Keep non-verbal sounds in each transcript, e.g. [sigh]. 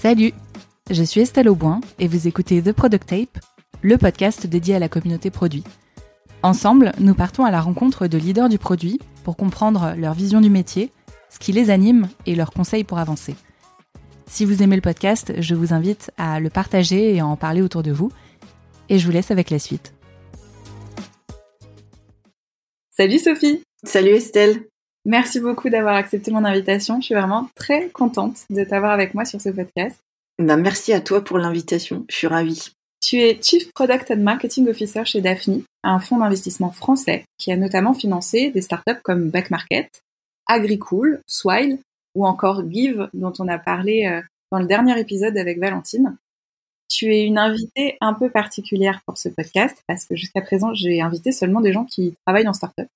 Salut, je suis Estelle Auboin et vous écoutez The Product Tape, le podcast dédié à la communauté produit. Ensemble, nous partons à la rencontre de leaders du produit pour comprendre leur vision du métier, ce qui les anime et leurs conseils pour avancer. Si vous aimez le podcast, je vous invite à le partager et à en parler autour de vous. Et je vous laisse avec la suite. Salut Sophie Salut Estelle Merci beaucoup d'avoir accepté mon invitation. Je suis vraiment très contente de t'avoir avec moi sur ce podcast. Ben, merci à toi pour l'invitation. Je suis ravie. Tu es Chief Product and Marketing Officer chez Daphne, un fonds d'investissement français qui a notamment financé des startups comme Backmarket, Agricool, Swile ou encore Give dont on a parlé euh, dans le dernier épisode avec Valentine. Tu es une invitée un peu particulière pour ce podcast parce que jusqu'à présent, j'ai invité seulement des gens qui travaillent dans startup.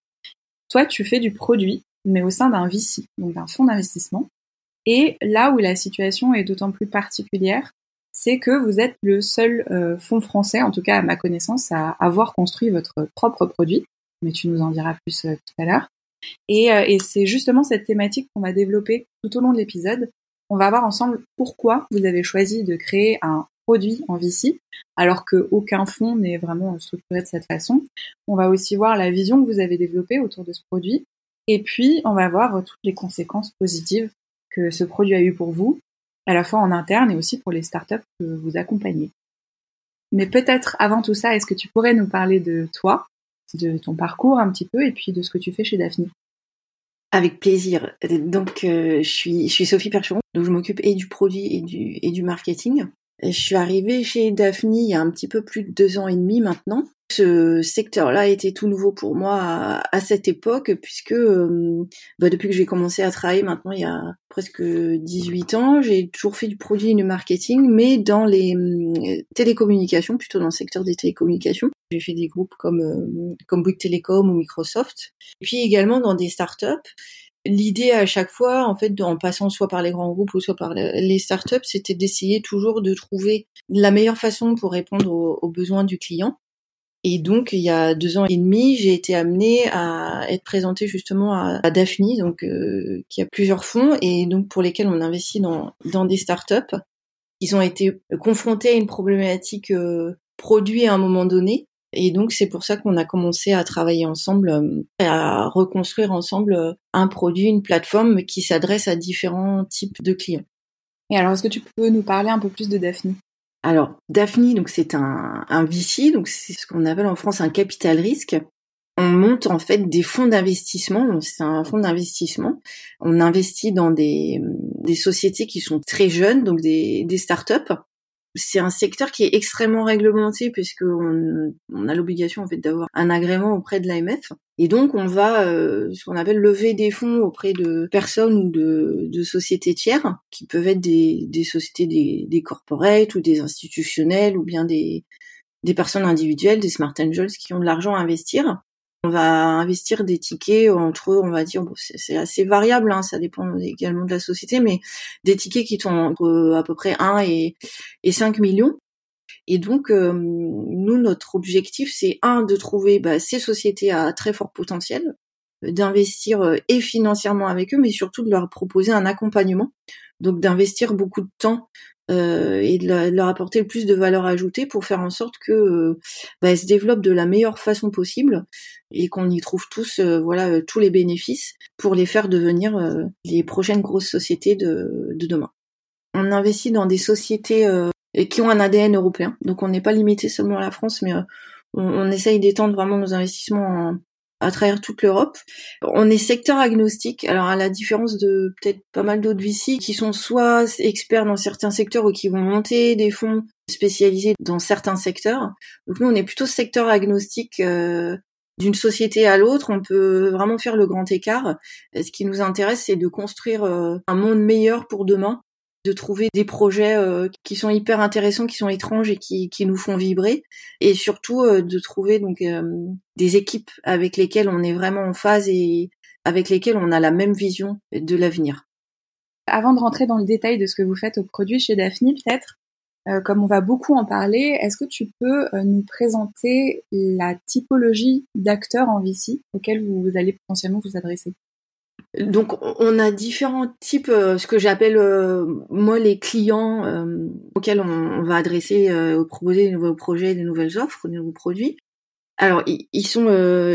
Toi, tu fais du produit, mais au sein d'un VC, donc d'un fonds d'investissement. Et là où la situation est d'autant plus particulière, c'est que vous êtes le seul euh, fonds français, en tout cas à ma connaissance, à avoir construit votre propre produit. Mais tu nous en diras plus euh, tout à l'heure. Et, euh, et c'est justement cette thématique qu'on va développer tout au long de l'épisode. On va voir ensemble pourquoi vous avez choisi de créer un produit en VC, alors qu'aucun fonds n'est vraiment structuré de cette façon. On va aussi voir la vision que vous avez développée autour de ce produit. Et puis, on va voir toutes les conséquences positives que ce produit a eu pour vous, à la fois en interne et aussi pour les startups que vous accompagnez. Mais peut-être avant tout ça, est-ce que tu pourrais nous parler de toi, de ton parcours un petit peu et puis de ce que tu fais chez Daphne? Avec plaisir. Donc, euh, je, suis, Sophie Percheron, donc je m'occupe et du produit et du, et du marketing. Je suis arrivée chez Daphne il y a un petit peu plus de deux ans et demi maintenant. Ce secteur-là était tout nouveau pour moi à, cette époque, puisque euh, bah, depuis que j'ai commencé à travailler maintenant il y a presque 18 ans, j'ai toujours fait du produit et du marketing, mais dans les euh, télécommunications, plutôt dans le secteur des télécommunications. J'ai fait des groupes comme, euh, comme Bouygues Telecom ou Microsoft, et puis également dans des startups l'idée à chaque fois, en fait, en passant soit par les grands groupes ou soit par les startups, c'était d'essayer toujours de trouver la meilleure façon pour répondre aux, besoins du client. Et donc, il y a deux ans et demi, j'ai été amenée à être présentée justement à, Daphne, donc euh, qui a plusieurs fonds et donc pour lesquels on investit dans, dans des startups. Ils ont été confrontés à une problématique euh, produit à un moment donné et donc c'est pour ça qu'on a commencé à travailler ensemble, euh, à reconstruire ensemble euh, un produit, une plateforme qui s'adresse à différents types de clients. Et alors est-ce que tu peux nous parler un peu plus de Daphne? Alors Daphne, donc c'est un, un VC, donc c'est ce qu'on appelle en France un capital risque. On monte en fait des fonds d'investissement. C'est un fonds d'investissement. On investit dans des, des sociétés qui sont très jeunes, donc des, des startups c'est un secteur qui est extrêmement réglementé puisque on, a l'obligation en fait d'avoir un agrément auprès de l'AMF et donc on va euh, ce qu'on appelle lever des fonds auprès de personnes ou de, sociétés tiers qui peuvent être des, des sociétés des, des corporates ou des institutionnels ou bien des des personnes individuelles, des smart angels qui ont de l'argent à investir on va investir des tickets entre, on va dire, bon, c'est assez variable, hein, ça dépend également de la société, mais des tickets qui sont entre à peu près 1 et, et 5 millions. Et donc, euh, nous, notre objectif, c'est un de trouver bah, ces sociétés à très fort potentiel, d'investir euh, et financièrement avec eux, mais surtout de leur proposer un accompagnement. Donc d'investir beaucoup de temps euh, et de, leur apporter le plus de valeur ajoutée pour faire en sorte que euh, bah, elles se développent de la meilleure façon possible et qu'on y trouve tous euh, voilà tous les bénéfices pour les faire devenir les prochaines grosses sociétés de, de, demain. On investit dans des sociétés qui ont un ADN européen, donc on n'est pas limité seulement à la France, mais on, on essaye d'étendre vraiment nos investissements en, à travers toute l'Europe. On est secteur agnostique, alors à la différence de peut-être pas mal d'autres VC qui sont soit experts dans certains secteurs ou qui vont monter des fonds spécialisés dans certains secteurs. Donc nous, on est plutôt secteur agnostique. Euh, d'une société à l'autre, on peut vraiment faire le grand écart. Ce qui nous intéresse, c'est de construire euh, un monde meilleur pour demain de trouver des projets euh, qui sont hyper intéressants, qui sont étranges et qui, nous font vibrer, et surtout euh, de trouver donc euh, des équipes avec lesquelles on est vraiment en phase et avec lesquelles on a la même vision de l'avenir. Avant de rentrer dans le détail de ce que vous faites au produit chez Daphne, peut-être, comme on va beaucoup en parler, est-ce que tu peux nous présenter la typologie d'acteurs en VC auxquels vous allez potentiellement vous adresser? Donc on a différents types, euh, ce que j'appelle euh, moi les clients euh, auxquels on, va adresser, proposer des nouveaux projets, des nouvelles offres, des nouveaux produits. Alors ils, sont,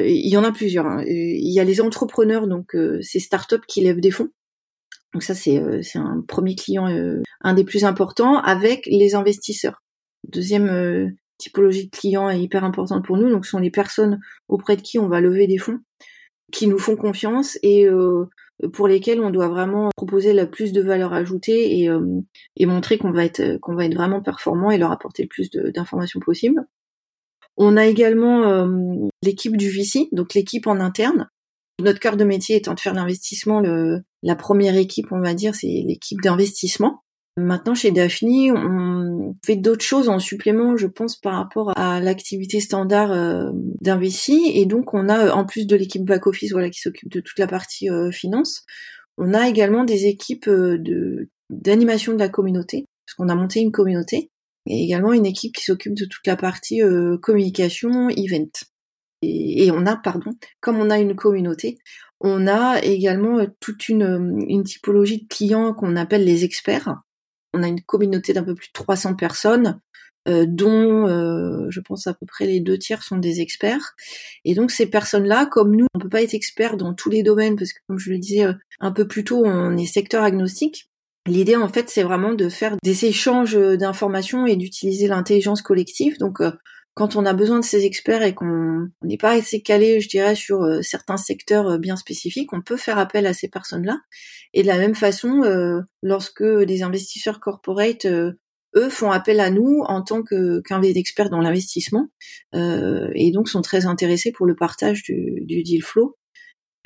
il y en a plusieurs. Hein. Il y a les entrepreneurs, donc ces startups qui lèvent des fonds. Donc ça c'est c'est un premier client, un des plus importants, avec les investisseurs. Deuxième typologie de clients est hyper importante pour nous, donc ce sont les personnes auprès de qui on va lever des fonds qui nous font confiance et euh, pour lesquels on doit vraiment proposer la plus de valeur ajoutée et, euh, et montrer qu'on va être va être vraiment performant et leur apporter le plus d'informations possible. On a également euh, l'équipe du VC, donc l'équipe en interne. Notre cœur de métier étant de faire l'investissement, la première équipe, on va dire, c'est l'équipe d'investissement. Maintenant, chez Daphne, on fait d'autres choses en supplément, je pense, par rapport à l'activité standard euh, d'investi. Et donc, on a, en plus de l'équipe back-office voilà, qui s'occupe de toute la partie euh, finance, on a également des équipes euh, de d'animation de la communauté, parce qu'on a monté une communauté, et également une équipe qui s'occupe de toute la partie communication, event. Et, on a, pardon, comme on a une communauté, on a également toute une, une typologie de clients qu'on appelle les experts on a une communauté d'un peu plus de 300 personnes, euh, dont euh, je pense à peu près les deux tiers sont des experts. Et donc ces personnes-là, comme nous, on peut pas être expert dans tous les domaines parce que comme je le disais euh, un peu plus tôt, on est secteur agnostique. L'idée en fait, c'est vraiment de faire des échanges d'informations et d'utiliser l'intelligence collective. Donc quand on a besoin de ces experts et qu'on n'est pas assez calé, je dirais, sur euh, certains secteurs euh, bien spécifiques, on peut faire appel à ces personnes-là. Et de la même façon, euh, lorsque des investisseurs corporate, eux, font appel à nous en tant que experts dans l'investissement, et donc sont très intéressés pour le partage du deal flow.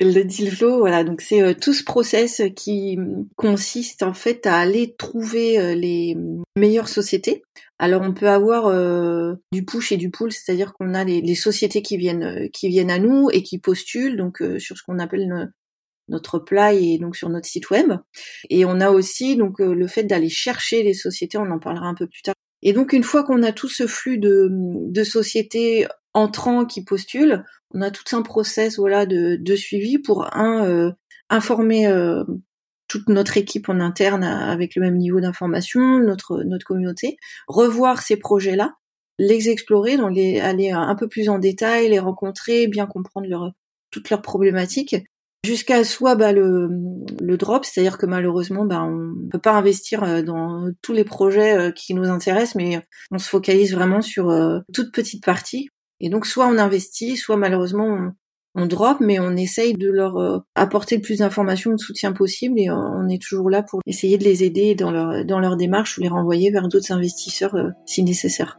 Le deal flow, voilà, donc c'est tout ce process qui consiste en fait à aller trouver les meilleures sociétés alors on peut avoir euh, du push et du pull, c'est-à-dire qu'on a les, sociétés qui viennent euh, qui viennent à nous et qui postulent donc euh, sur ce qu'on appelle notre plat et donc sur notre site web. Et on a aussi donc le fait d'aller chercher les sociétés, on en parlera un peu plus tard. Et donc une fois qu'on a tout ce flux de sociétés entrants qui postulent, on a tout un process voilà de, de suivi pour un informer toute notre équipe en interne avec le même niveau d'information, notre notre communauté, revoir ces projets-là, les explorer, donc les, aller un peu plus en détail, les rencontrer, bien comprendre leur, toutes leurs problématiques, jusqu'à soit bah, le, le drop, c'est-à-dire que malheureusement bah, on peut pas investir euh, dans tous les projets euh, qui nous intéressent, mais on se focalise vraiment sur euh, toute petite partie. Et donc soit on investit, soit malheureusement on, drop, mais on essaye de leur euh, apporter le plus d'informations, de soutien possible, et on est toujours là pour essayer de les aider dans leur dans leur démarche ou les renvoyer vers d'autres investisseurs euh, si nécessaire.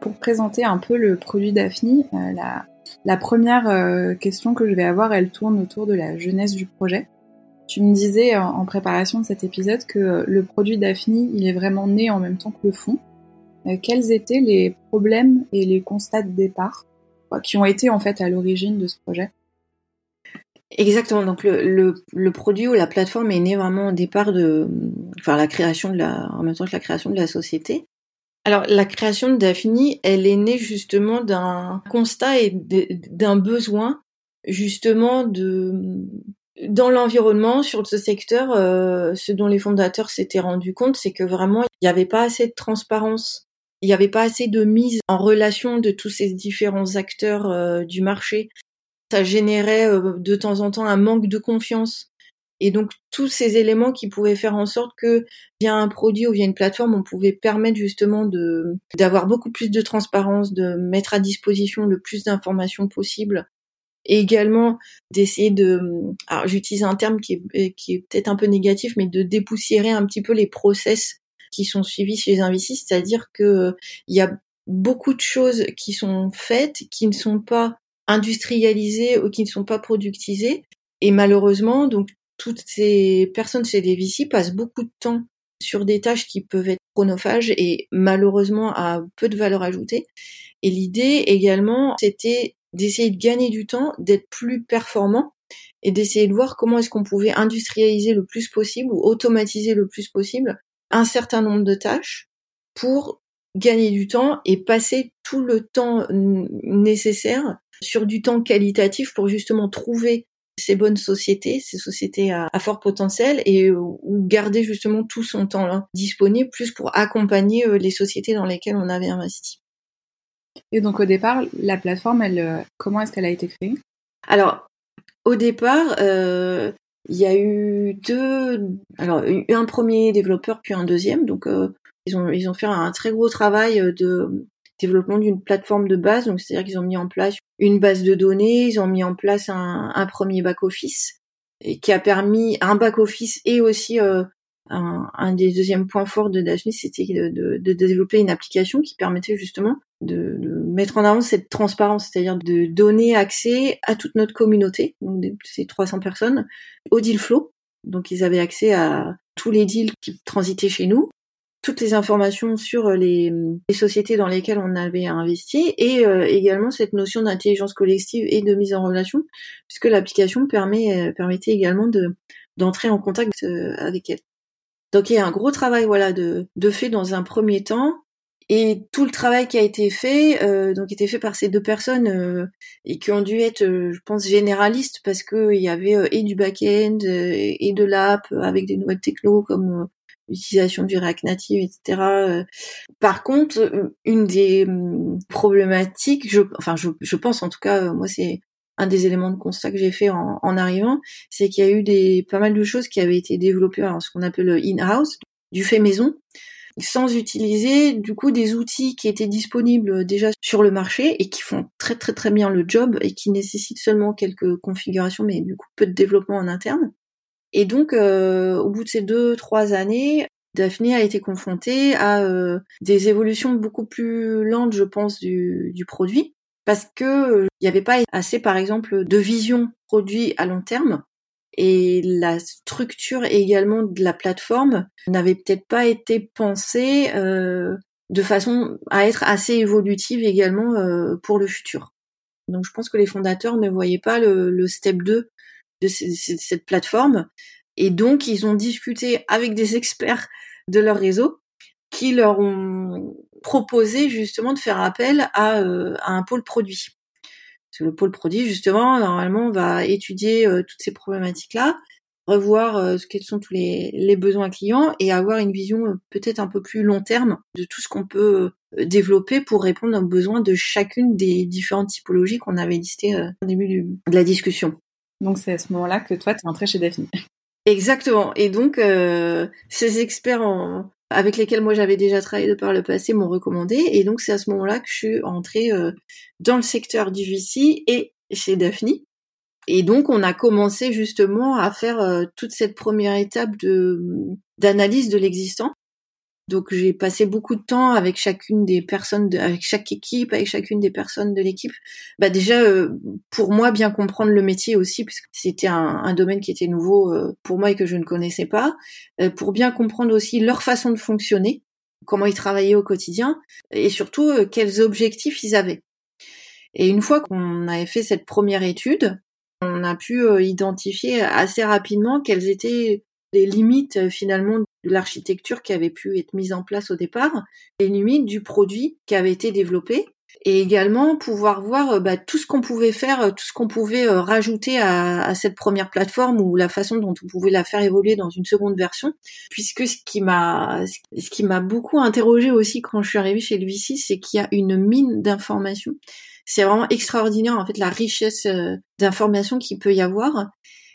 Pour présenter un peu le produit Daphne, euh, la, première question que je vais avoir, elle tourne autour de la jeunesse du projet. Tu me disais en préparation de cet épisode que le produit Daphne, il est vraiment né en même temps que le fond. Quels étaient les problèmes et les constats de départ qui ont été en fait à l'origine de ce projet? Exactement. Donc le, le, produit ou la plateforme est né vraiment au départ de, enfin la création de la, en même temps que la création de la société. Alors la création de Daphne, elle est née justement d'un constat et d'un besoin justement de dans l'environnement sur ce secteur, euh, ce dont les fondateurs s'étaient rendus compte, c'est que vraiment il n'y avait pas assez de transparence il n'y avait pas assez de mise en relation de tous ces différents acteurs euh, du marché. Ça générait euh, de temps en temps un manque de confiance. Et donc tous ces éléments qui pouvaient faire en sorte que via un produit ou via une plateforme, on pouvait permettre justement de d'avoir beaucoup plus de transparence, de mettre à disposition le plus d'informations possible et également d'essayer de alors j'utilise un terme qui est, qui est peut-être un peu négatif mais de dépoussiérer un petit peu les process qui sont suivis chez les investisseurs, c'est-à-dire que il y a beaucoup de choses qui sont faites, qui ne sont pas industrialisées ou qui ne sont pas productisées. Et malheureusement, donc toutes ces personnes chez les VC passent beaucoup de temps sur des tâches qui peuvent être chronophages et malheureusement à peu de valeur ajoutée. Et l'idée également, c'était d'essayer de gagner du temps, d'être plus performant et d'essayer de voir comment est-ce qu'on pouvait industrialiser le plus possible ou automatiser le plus possible un certain nombre de tâches pour gagner du temps et passer tout le temps nécessaire sur du temps qualitatif pour justement trouver ces bonnes sociétés, ces sociétés à, fort potentiel, et ou garder justement tout son temps là disponible, plus pour accompagner les sociétés dans lesquelles on avait investi. Et donc au départ, la plateforme, elle, comment est-ce qu'elle a été créée? Alors au départ, euh, il y a eu deux, alors un premier développeur puis un deuxième. Donc euh, ils ont ils ont fait un très gros travail de développement d'une plateforme de base. Donc c'est-à-dire qu'ils ont mis en place une base de données, ils ont mis en place un, un premier back office et qui a permis un back office et aussi euh, un, un, des deuxièmes points forts de Daphne, c'était de, de, de, développer une application qui permettait justement de, de mettre en avant cette transparence, c'est-à-dire de donner accès à toute notre communauté, donc ces 300 personnes, au deal flow. Donc ils avaient accès à tous les deals qui transitaient chez nous, toutes les informations sur les, sociétés dans lesquelles on avait investi et euh, également cette notion d'intelligence collective et de mise en relation, puisque l'application permet, euh, permettait également de d'entrer en contact euh, avec elle. Donc il y a un gros travail voilà de, de fait dans un premier temps et tout le travail qui a été fait, euh, donc été fait par ces deux personnes euh, et qui ont dû être, euh, je pense, généralistes parce que il y avait et du back-end et de l'app avec des nouvelles technos comme l'utilisation du React Native, etc. Par contre, une des hum, problématiques, je, enfin, je, je pense en tout cas, moi c'est un des éléments de constat que j'ai fait en, en arrivant, c'est qu'il y a eu des pas mal de choses qui avaient été développées, alors ce qu'on appelle le in-house, du fait maison, sans utiliser du coup des outils qui étaient disponibles déjà sur le marché et qui font très très très bien le job et qui nécessitent seulement quelques configurations mais du coup peu de développement en interne. Et donc euh, au bout de ces deux trois années, Daphne a été confrontée à euh, des évolutions beaucoup plus lentes, je pense, du, du produit parce que euh, il n'y avait pas assez par exemple de vision produit à long terme et la structure également de la plateforme n'avait peut-être pas été pensée euh, de façon à être assez évolutive également euh, pour le futur. Donc je pense que les fondateurs ne voyaient pas le, step 2 de cette plateforme et donc ils ont discuté avec des experts de leur réseau qui leur ont proposé justement de faire appel à, euh, à un pôle produit le pôle produit, justement, normalement, va étudier euh, toutes ces problématiques-là, revoir euh, quels sont tous les, les, besoins clients et avoir une vision euh, peut-être un peu plus long terme de tout ce qu'on peut développer pour répondre aux besoins de chacune des différentes typologies qu'on avait listées au début de la discussion. Donc c'est à ce moment-là que toi, tu es entré chez Daphne. Exactement. Et donc, ces experts en, avec lesquels moi j'avais déjà travaillé de par le passé m'ont recommandé et donc c'est à ce moment-là que je suis entrée euh, dans le secteur du VC et chez Daphne. Et donc on a commencé justement à faire euh, toute cette première étape d'analyse de l'existant donc j'ai passé beaucoup de temps avec chacune des personnes, de, avec chaque équipe, avec chacune des personnes de l'équipe. Bah déjà euh, pour moi bien comprendre le métier aussi, puisque c'était un, un, domaine qui était nouveau euh, pour moi et que je ne connaissais pas, euh, pour bien comprendre aussi leur façon de fonctionner, comment ils travaillaient au quotidien et surtout quels objectifs ils avaient. Et une fois qu'on avait fait cette première étude, on a pu identifier assez rapidement quelles étaient les limites finalement de l'architecture qui avait pu être mise en place au départ, les limites du produit qui avait été développé, et également pouvoir voir euh, bah, tout ce qu'on pouvait faire, euh, tout ce qu'on pouvait euh, rajouter à, cette première plateforme ou la façon dont on pouvait la faire évoluer dans une seconde version, puisque ce qui m'a ce qui m'a beaucoup interrogé aussi quand je suis arrivée chez le VC, c'est qu'il y a une mine d'informations. C'est vraiment extraordinaire en fait la richesse d'informations qu'il peut y avoir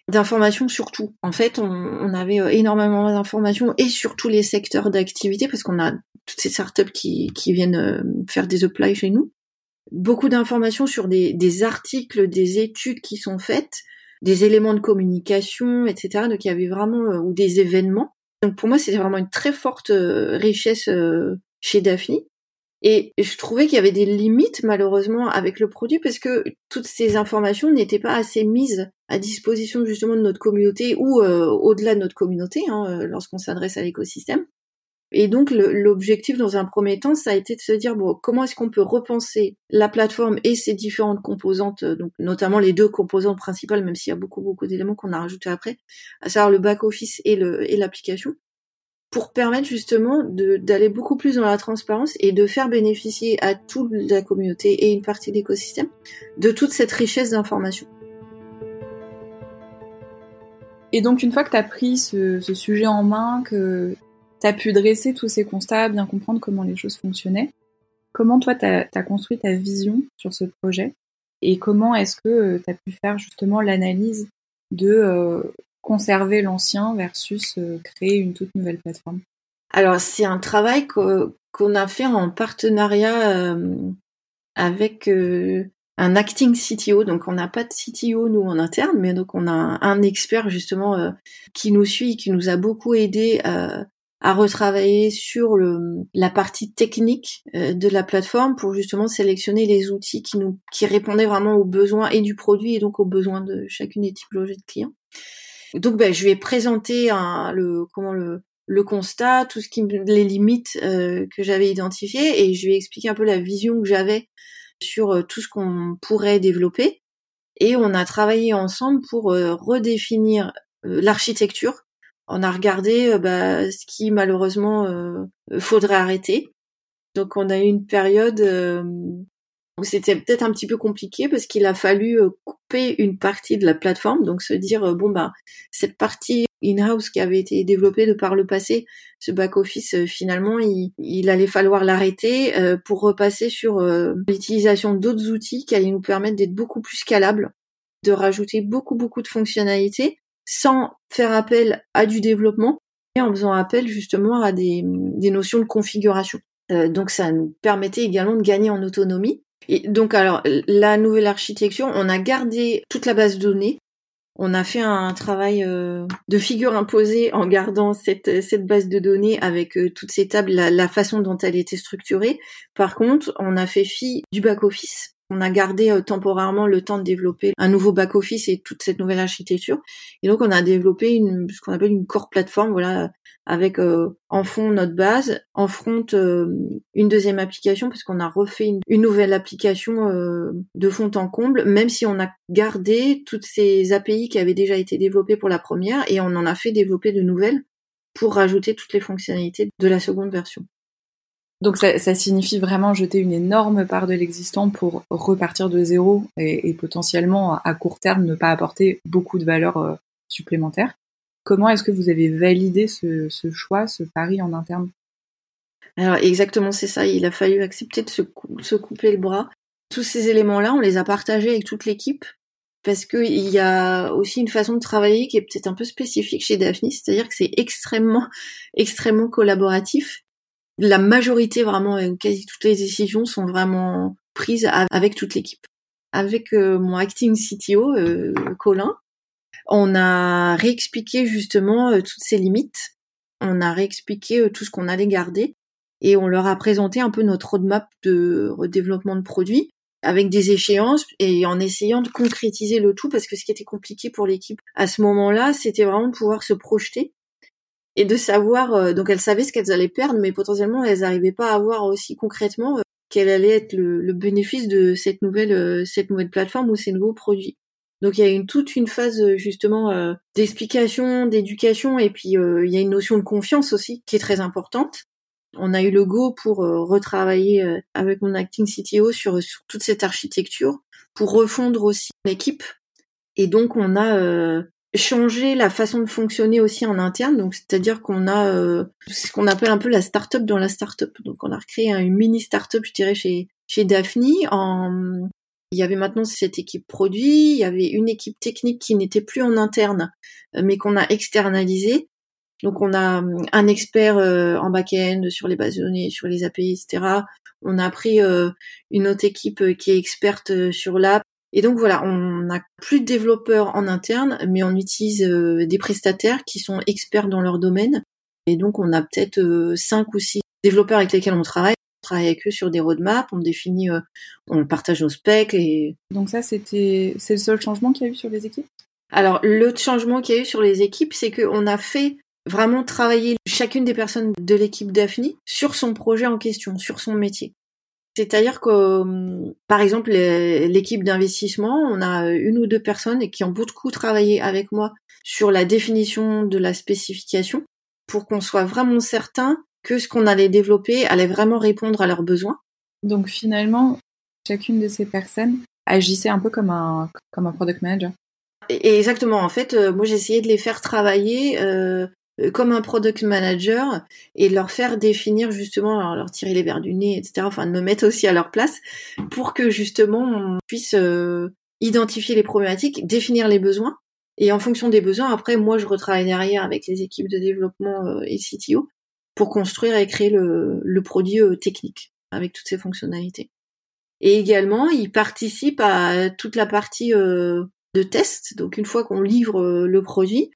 d'informations sur tout. En fait, on, avait euh, énormément d'informations et sur tous les secteurs d'activité parce qu'on a toutes ces startups qui, qui viennent euh, faire des applies chez nous. Beaucoup d'informations sur des, des, articles, des études qui sont faites, des éléments de communication, etc. Donc il y avait vraiment euh, ou des événements. Donc pour moi, c'était vraiment une très forte richesse chez Daphne. Et je trouvais qu'il y avait des limites malheureusement avec le produit parce que toutes ces informations n'étaient pas assez mises à disposition justement de notre communauté ou euh, au-delà de notre communauté hein, euh, lorsqu'on s'adresse à l'écosystème. Et donc l'objectif dans un premier temps, ça a été de se dire bon, comment est-ce qu'on peut repenser la plateforme et ses différentes composantes, euh, donc notamment les deux composantes principales, même s'il y a beaucoup beaucoup d'éléments qu'on a rajoutés après, à savoir le back office et et l'application pour permettre justement d'aller beaucoup plus dans la transparence et de faire bénéficier à toute la communauté et une partie de l'écosystème de toute cette richesse d'informations. Et donc, une fois que tu as pris ce, sujet en main, que tu as pu dresser tous ces constats, bien comprendre comment les choses fonctionnaient, comment toi, tu as, construit ta vision sur ce projet et comment est-ce que euh, tu as pu faire justement l'analyse de euh, conserver l'ancien versus euh, créer une toute nouvelle plateforme? Alors, c'est un travail qu'on a fait en partenariat avec un acting CTO. Donc on n'a pas de CTO nous en interne, mais donc on a un, expert justement euh, qui nous suit, qui nous a beaucoup aidé euh, à retravailler sur le, la partie technique euh, de la plateforme pour justement sélectionner les outils qui nous qui répondaient vraiment aux besoins et du produit et donc aux besoins de chacune des typologies de clients. Donc ben, je lui ai présenté un, le comment le le constat, tout ce qui les limites que j'avais identifiées et je lui ai expliqué un peu la vision que j'avais sur euh, tout ce qu'on pourrait développer. Et on a travaillé ensemble pour euh, redéfinir euh, l'architecture. On a regardé bah, ce qui malheureusement faudrait arrêter. Donc on a eu une période où c'était peut-être un petit peu compliqué parce qu'il a fallu couper une partie de la plateforme, donc se dire bon bah cette partie in-house qui avait été développé de par le passé, ce back-office, euh, finalement, il, allait falloir l'arrêter euh, pour repasser sur euh, l'utilisation d'autres outils qui allaient nous permettre d'être beaucoup plus scalables, de rajouter beaucoup, beaucoup de fonctionnalités sans faire appel à du développement et en faisant appel justement à des, des notions de configuration. donc ça nous permettait également de gagner en autonomie. Et donc alors la nouvelle architecture, on a gardé toute la base de données, on a fait un travail euh, de figure imposée en gardant cette, base de données avec euh, toutes ces tables, la, façon dont elle était structurée. Par contre, on a fait fi du back-office. On a gardé euh, temporairement le temps de développer un nouveau back-office et toute cette nouvelle architecture. Et donc, on a développé une, ce qu'on appelle une core plateforme, voilà, avec euh, en fond notre base, en front euh, une deuxième application parce qu'on a refait une, nouvelle application euh, de fond en comble, même si on a gardé toutes ces API qui avaient déjà été développées pour la première et on en a fait développer de nouvelles pour rajouter toutes les fonctionnalités de la seconde version. Donc ça, signifie vraiment jeter une énorme part de l'existant pour repartir de zéro et, potentiellement à court terme ne pas apporter beaucoup de valeur supplémentaire. Comment est-ce que vous avez validé ce, choix, ce pari en interne? Alors exactement, c'est ça. Il a fallu accepter de se, couper le bras. Tous ces éléments-là, on les a partagés avec toute l'équipe parce qu'il y a aussi une façon de travailler qui est peut-être un peu spécifique chez Daphne, c'est-à-dire que c'est extrêmement, [laughs] extrêmement collaboratif. La majorité, vraiment, quasi toutes les décisions sont vraiment prises avec toute l'équipe. Avec euh, mon acting CTO, euh, Colin, on a réexpliqué justement euh, toutes ces limites. On a réexpliqué tout ce qu'on allait garder et on leur a présenté un peu notre roadmap de développement de produits avec des échéances et en essayant de concrétiser le tout parce que ce qui était compliqué pour l'équipe à ce moment-là, c'était vraiment de pouvoir se projeter et de savoir euh, donc elles savaient ce qu'elles allaient perdre mais potentiellement elles n'arrivaient pas à voir aussi concrètement quel allait être le, le, bénéfice de cette nouvelle cette nouvelle plateforme ou ces nouveaux produits. Donc il y a une, toute une phase euh, justement euh, d'explication, d'éducation, et puis euh, il y a une notion de confiance aussi qui est très importante. On a eu le go pour retravailler avec mon acting CTO sur, sur, toute cette architecture, pour refondre aussi l'équipe. Et donc on a changé la façon de fonctionner aussi en interne. Donc c'est-à-dire qu'on a ce qu'on appelle un peu la start-up dans la start-up. Donc on a recréé une mini start-up, je dirais, chez chez Daphne en il y avait maintenant cette équipe produit, il y avait une équipe technique qui n'était plus en interne, euh, mais qu'on a externalisé. Donc on a hum, un expert euh, en back-end sur les bases données, sur les API, etc. On a pris euh, une autre équipe qui est experte sur l'app. Et donc voilà, on n'a plus de développeurs en interne, mais on utilise des prestataires qui sont experts dans leur domaine. Et donc on a peut-être cinq ou six développeurs avec lesquels on travaille travaille avec eux sur des roadmaps, on définit, euh, on partage nos specs et. Donc ça, c'était, c'est le seul changement qu'il y a eu sur les équipes? Alors l'autre changement qu'il y a eu sur les équipes, c'est qu'on a fait vraiment travailler chacune des personnes de l'équipe Daphne sur son projet en question, sur son métier. C'est-à-dire que, euh, par exemple, l'équipe d'investissement, on a une ou deux personnes qui ont beaucoup travaillé avec moi sur la définition de la spécification pour qu'on soit vraiment certain que ce qu'on allait développer allait vraiment répondre à leurs besoins. Donc finalement, chacune de ces personnes agissait un peu comme un, comme un product manager. exactement. En fait, moi j'essayais de les faire travailler euh, comme un product manager et leur faire définir justement, leur tirer les verres du nez, etc. Enfin, de me mettre aussi à leur place pour que justement on puisse euh, identifier les problématiques, définir les besoins et en fonction des besoins, après, moi je retravaille derrière avec les équipes de développement euh, et CTO pour construire et créer le, le produit technique avec toutes ses fonctionnalités. Et également, ils participent à toute la partie de test. Donc une fois qu'on livre euh, le produit,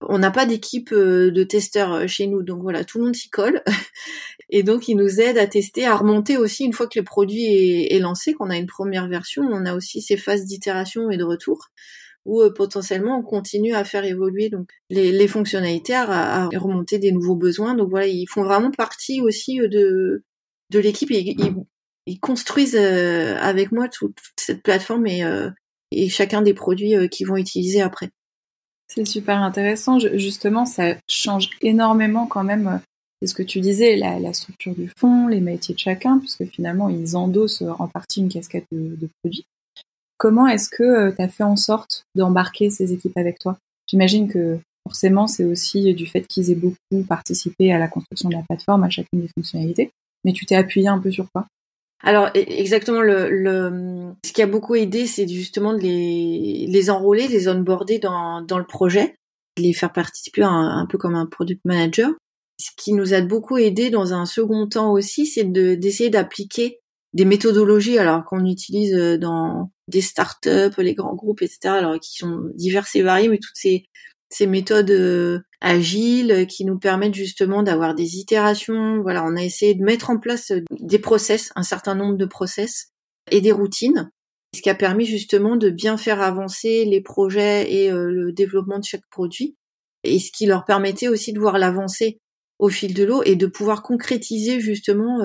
on n'a pas d'équipe euh, de testeurs euh, chez nous, donc voilà, tout le monde s'y colle. [laughs] Et donc, ils nous aident à tester, à remonter aussi une fois que le produit est, lancé, qu'on a une première version, on a aussi ces phases d'itération et de retour où potentiellement on continue à faire évoluer les, fonctionnalités, à, remonter des nouveaux besoins. Donc voilà, ils font vraiment partie aussi de l'équipe. Ils, ils, construisent avec moi toute, cette plateforme et et chacun des produits euh, qu'ils vont utiliser après. C'est super intéressant. Justement, ça change énormément quand même. Euh, c'est ce que tu disais, la, structure du fond, les métiers de chacun, puisque finalement, ils endossent euh, en partie une casquette de, produits. Comment est-ce que tu as fait en sorte d'embarquer ces équipes avec toi? J'imagine que forcément, c'est aussi du fait qu'ils aient beaucoup participé à la construction de la plateforme, à chacune des fonctionnalités. Mais tu t'es appuyé un peu sur quoi? Alors e, exactement, le, le, ce qui a beaucoup aidé, c'est justement de les, les enrôler, les onboarder dans, dans le projet, les faire participer un, peu comme un product manager. Ce qui nous a beaucoup aidé dans un second temps aussi, c'est de, d'essayer d'appliquer des méthodologies alors qu'on utilise euh, dans des startups, les grands groupes, etc. Alors qui sont diverses et variées, mais toutes ces ces méthodes euh, agiles euh, qui nous permettent justement d'avoir des itérations. Voilà, on a essayé de mettre en place euh, des process, un certain nombre de process et des routines, ce qui a permis justement de bien faire avancer les projets et le développement de chaque produit, et ce qui leur permettait aussi de voir l'avancée au fil de l'eau et de pouvoir concrétiser justement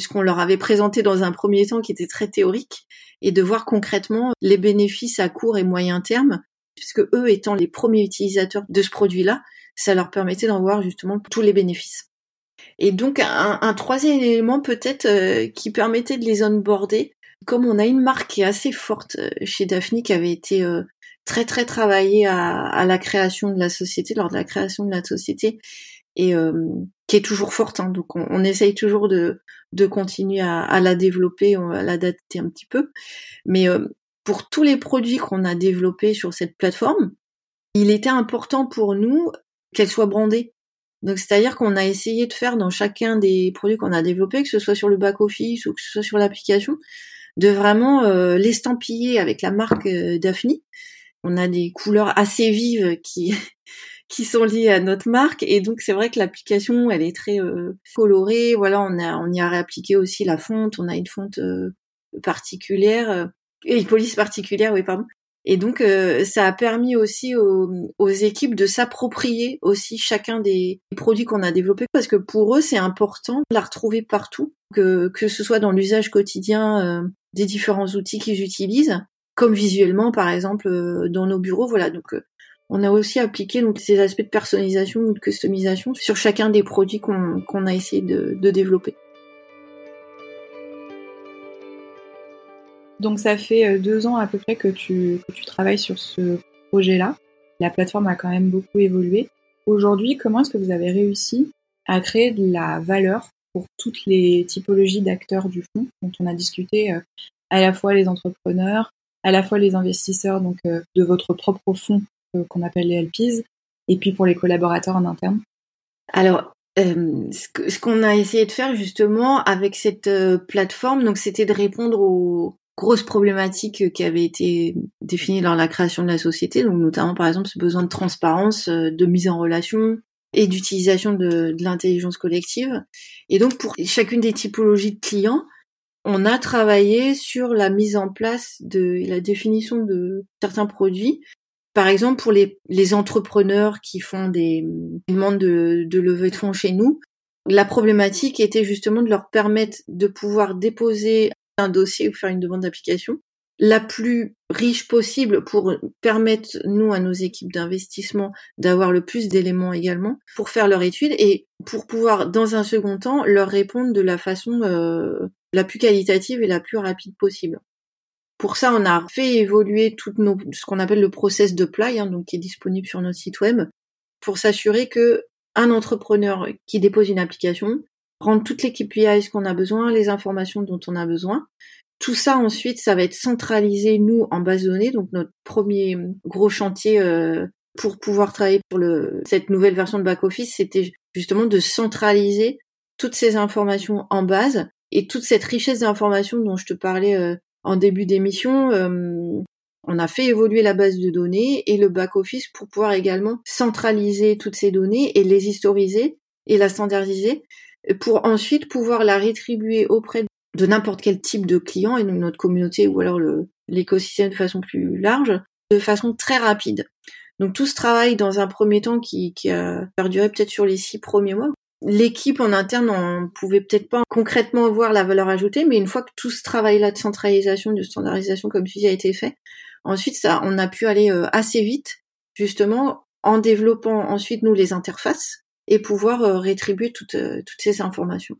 ce qu'on leur avait présenté dans un premier temps qui était très théorique et de voir concrètement les bénéfices à court et moyen terme puisque eux étant les premiers utilisateurs de ce produit-là, ça leur permettait d'en voir justement tous les bénéfices. Et donc un, troisième élément peut-être euh, qui permettait de les onboarder, comme on a une marque qui est assez forte euh, chez Daphne, qui avait été euh, très très travaillée à, la création de la société, lors de la création de la société, et qui est toujours forte. Hein, donc on, essaye toujours de, de continuer à, à, la développer, on va l'adapter un petit peu. Mais pour tous les produits qu'on a développés sur cette plateforme, il était important pour nous qu'elle soit brandée. Donc c'est-à-dire qu'on a essayé de faire dans chacun des produits qu'on a développés, que ce soit sur le back office ou que ce soit sur l'application, de vraiment euh, l'estampiller avec la marque euh, Daphne. On a des couleurs assez vives qui [laughs] qui sont liées à notre marque et donc c'est vrai que l'application elle est très euh, colorée. Voilà, on a on y a réappliqué aussi la fonte. On a une fonte particulière et une police particulière, oui, pardon. Et donc, euh, ça a permis aussi aux, équipes de s'approprier aussi chacun des produits qu'on a développés, parce que pour eux, c'est important de la retrouver partout, que, que ce soit dans l'usage quotidien euh, des différents outils qu'ils utilisent, comme visuellement, par exemple, euh, dans nos bureaux. Voilà, donc on a aussi appliqué donc ces aspects de personnalisation ou de customisation sur chacun des produits qu'on a essayé de, de développer. Donc ça fait euh, deux ans à peu près que tu, que tu travailles sur ce projet-là. La plateforme a quand même beaucoup évolué. Aujourd'hui, comment est-ce que vous avez réussi à créer de la valeur pour toutes les typologies d'acteurs du fonds dont on a discuté, euh, à la fois les entrepreneurs, à la fois les investisseurs donc euh, de votre propre fonds qu'on appelle les LPs, et puis pour les collaborateurs en interne? Alors, ce qu'on a essayé de faire justement avec cette plateforme, donc c'était de répondre aux, grosses problématiques qui avaient été définies lors de la création de la société, donc notamment par exemple ce besoin de transparence, euh, de mise en relation et d'utilisation de, l'intelligence collective. Et donc pour chacune des typologies de clients, on a travaillé sur la mise en place de la définition de certains produits. Par exemple, pour les, les entrepreneurs qui font des demandes de, de levée de fonds chez nous, la problématique était justement de leur permettre de pouvoir déposer un dossier ou faire une demande d'application la plus riche possible pour permettre nous à nos équipes d'investissement d'avoir le plus d'éléments également pour faire leur étude et pour pouvoir dans un second temps leur répondre de la façon euh, la plus qualitative et la plus rapide possible. Pour ça, on a fait évoluer tout nos, ce qu'on appelle le process de play, hein, donc qui est disponible sur notre site web, pour s'assurer que un entrepreneur qui dépose une application rend toutes les KPIs qu'on a besoin, les informations dont on a besoin. Tout ça ensuite, ça va être centralisé nous en base de données. Donc notre premier gros chantier euh, pour pouvoir travailler pour le, cette nouvelle version de back office, c'était justement de centraliser toutes ces informations en base et toute cette richesse d'informations dont je te parlais euh, en début d'émission. Euh, on a fait évoluer la base de données et le back-office pour pouvoir également centraliser toutes ces données et les historiser et la standardiser pour ensuite pouvoir la rétribuer auprès de n'importe quel type de client et de notre communauté ou alors l'écosystème de façon plus large, de façon très rapide. Donc tout ce travail dans un premier temps qui, qui a perduré peut-être sur les six premiers mois, l'équipe en interne, on pouvait peut-être pas concrètement voir la valeur ajoutée, mais une fois que tout ce travail-là de centralisation, de standardisation, comme tu dis, a été fait, ensuite, ça, on a pu aller euh, assez vite, justement, en développant ensuite nous les interfaces et pouvoir euh, rétribuer toutes, euh, toutes ces informations.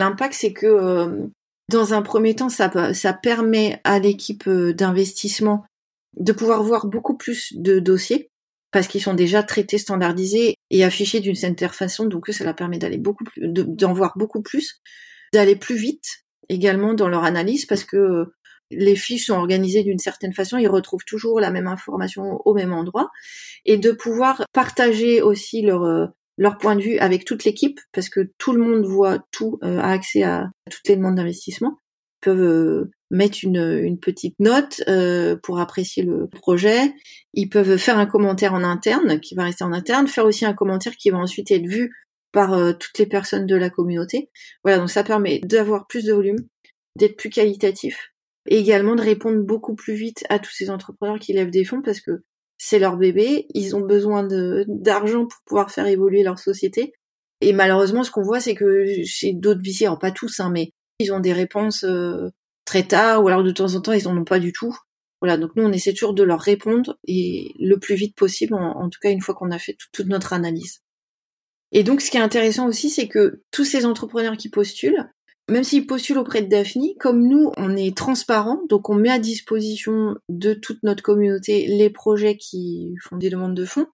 L'impact, c'est que dans un premier temps, ça, ça permet à l'équipe d'investissement de pouvoir voir beaucoup plus de dossiers parce qu'ils sont déjà traités, standardisés et affichés d'une certaine façon. Donc ça leur permet d'aller beaucoup plus, d'en voir beaucoup plus, d'aller plus vite également dans leur analyse parce que euh, les fiches sont organisées d'une certaine façon, ils retrouvent toujours la même information au même endroit et de pouvoir partager aussi leur euh, leur point de vue avec toute l'équipe parce que tout le monde voit tout, euh, a accès à, toutes les demandes d'investissement, peuvent mettre une, une petite note euh, pour apprécier le projet. Ils peuvent faire un commentaire en interne qui va rester en interne, faire aussi un commentaire qui va ensuite être vu par euh, toutes les personnes de la communauté. Voilà, donc ça permet d'avoir plus de volume, d'être plus qualitatif et également de répondre beaucoup plus vite à tous ces entrepreneurs qui lèvent des fonds parce que c'est leur bébé, ils ont besoin d'argent pour pouvoir faire évoluer leur société. Et malheureusement, ce qu'on voit, c'est que chez d'autres VC, alors pas tous, hein, mais ils ont des réponses euh, très tard, ou alors de temps en temps ils en ont pas du tout. Voilà, donc nous on essaie toujours de leur répondre et le plus vite possible, en, tout cas une fois qu'on a fait toute notre analyse. Et donc ce qui est intéressant aussi, c'est que tous ces entrepreneurs qui postulent, même s'ils postulent auprès de Daphne, comme nous on est transparent, donc on met à disposition de toute notre communauté les projets qui font des demandes de fonds.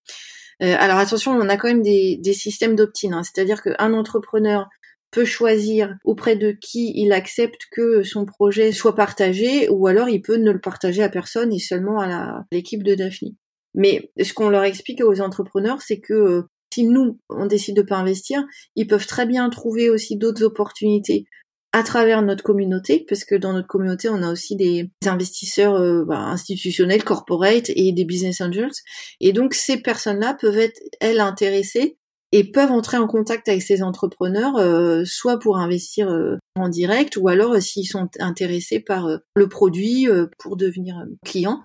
Euh, alors attention, on a quand même des, des systèmes d'opt-in, hein. c'est-à-dire qu'un entrepreneur peut choisir auprès de qui il accepte que son projet soit partagé, ou alors il peut ne le partager à personne et seulement à l'équipe de Daphne. Mais ce qu'on leur explique aux entrepreneurs, c'est que euh, si nous, on décide de pas investir, ils peuvent très bien trouver aussi d'autres opportunités à travers notre communauté, parce que dans notre communauté, on a aussi des investisseurs euh, bah, institutionnels, corporate et des business angels. Et donc, ces personnes-là peuvent être, elles, intéressées et peuvent entrer en contact avec ces entrepreneurs, euh, soit pour investir euh, en direct, ou alors euh, s'ils sont intéressés par le produit pour devenir client.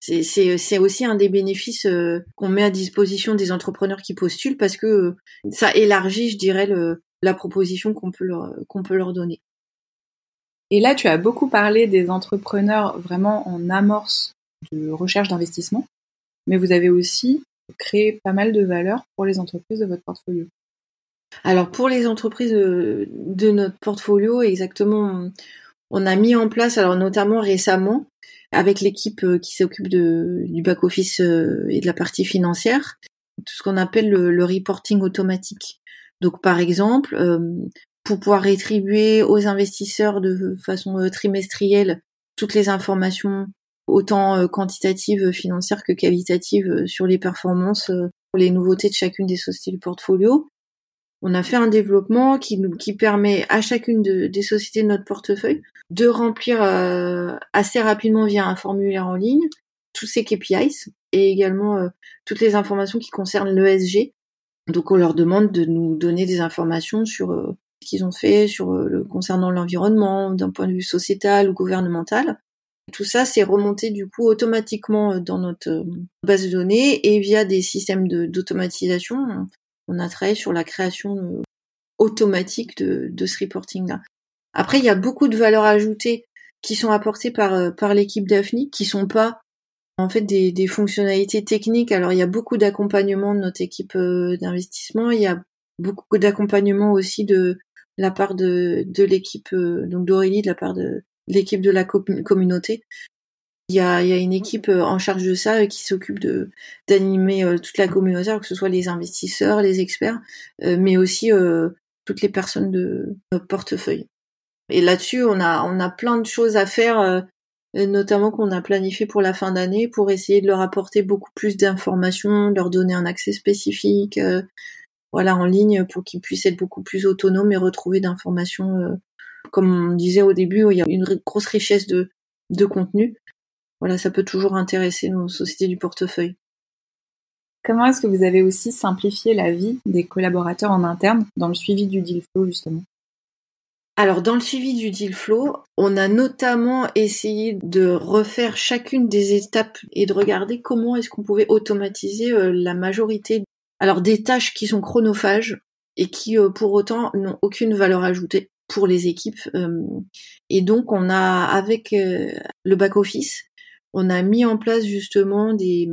C'est aussi un des bénéfices qu'on met à disposition des entrepreneurs qui postulent parce que ça élargit, je dirais, le, la proposition qu'on peut, leur, donner. Et là, tu as beaucoup parlé des entrepreneurs vraiment en amorce de recherche d'investissement, mais vous avez aussi créer pas mal de valeur pour les entreprises de votre portfolio Alors pour les entreprises de, notre portfolio, exactement, on a mis en place, alors notamment récemment, avec l'équipe euh, qui s'occupe du back-office euh, et de la partie financière, tout ce qu'on appelle le, reporting automatique. Donc par exemple, euh, pour pouvoir rétribuer aux investisseurs de façon trimestrielle toutes les informations autant euh, quantitative euh, financière que qualitative euh, sur les performances, pour les nouveautés de chacune des sociétés du portfolio. On a fait un développement qui, qui permet à chacune des sociétés de notre portefeuille de remplir assez rapidement via un formulaire en ligne tous ces KPIs et également toutes les informations qui concernent l'ESG. Donc on leur demande de nous donner des informations sur ce qu'ils ont fait, sur le concernant l'environnement, d'un point de vue sociétal ou gouvernemental. Tout ça, c'est remonté du coup automatiquement euh, dans notre euh, base de données et via des systèmes d'automatisation, on a travaillé sur la création euh, automatique de, ce reporting-là. Après, il y a beaucoup de valeurs ajoutées qui sont apportées par, par l'équipe Daphne, qui sont pas en fait des, fonctionnalités techniques. Alors, il y a beaucoup d'accompagnement de notre équipe d'investissement, il y a beaucoup d'accompagnement aussi de la part de, l'équipe donc d'Aurélie, de la part de, l'équipe de la communauté. Il y, a, une équipe en charge de ça qui s'occupe d'animer toute la communauté, que ce soit les investisseurs, les experts, mais aussi toutes les personnes de notre portefeuille. Et là-dessus, on a on a plein de choses à faire notamment qu'on a planifié pour la fin d'année pour essayer de leur apporter beaucoup plus d'informations, leur donner un accès spécifique, euh, voilà, en ligne pour qu'ils puissent être beaucoup plus autonomes et retrouver d'informations. Euh, comme on disait au début, il y a une grosse richesse de, de contenu. Voilà, ça peut toujours intéresser nos sociétés du portefeuille. Comment est-ce que vous avez aussi simplifié la vie des collaborateurs en interne dans le suivi du deal flow justement? Alors dans le suivi du deal flow, on a notamment essayé de refaire chacune des étapes et de regarder comment est-ce qu'on pouvait automatiser euh, la majorité alors des tâches qui sont chronophages et qui euh, pour autant n'ont aucune valeur ajoutée pour les équipes. Euh. et donc on a avec le back office, on a mis en place justement des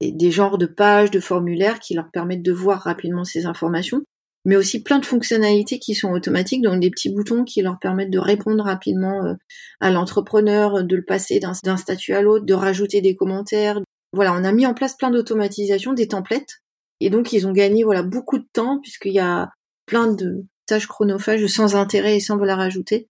des genres de pages, de formulaires qui leur permettent de voir rapidement ces informations mais aussi plein de fonctionnalités qui sont automatiques, donc des petits boutons qui leur permettent de répondre rapidement euh, à l'entrepreneur, de le passer d'un statut à l'autre, de rajouter des commentaires. Voilà, on a mis en place plein d'automatisation, des templates, et donc ils ont gagné voilà beaucoup de temps puisqu'il y a plein de tâches chronophages sans intérêt et sans valeur ajoutée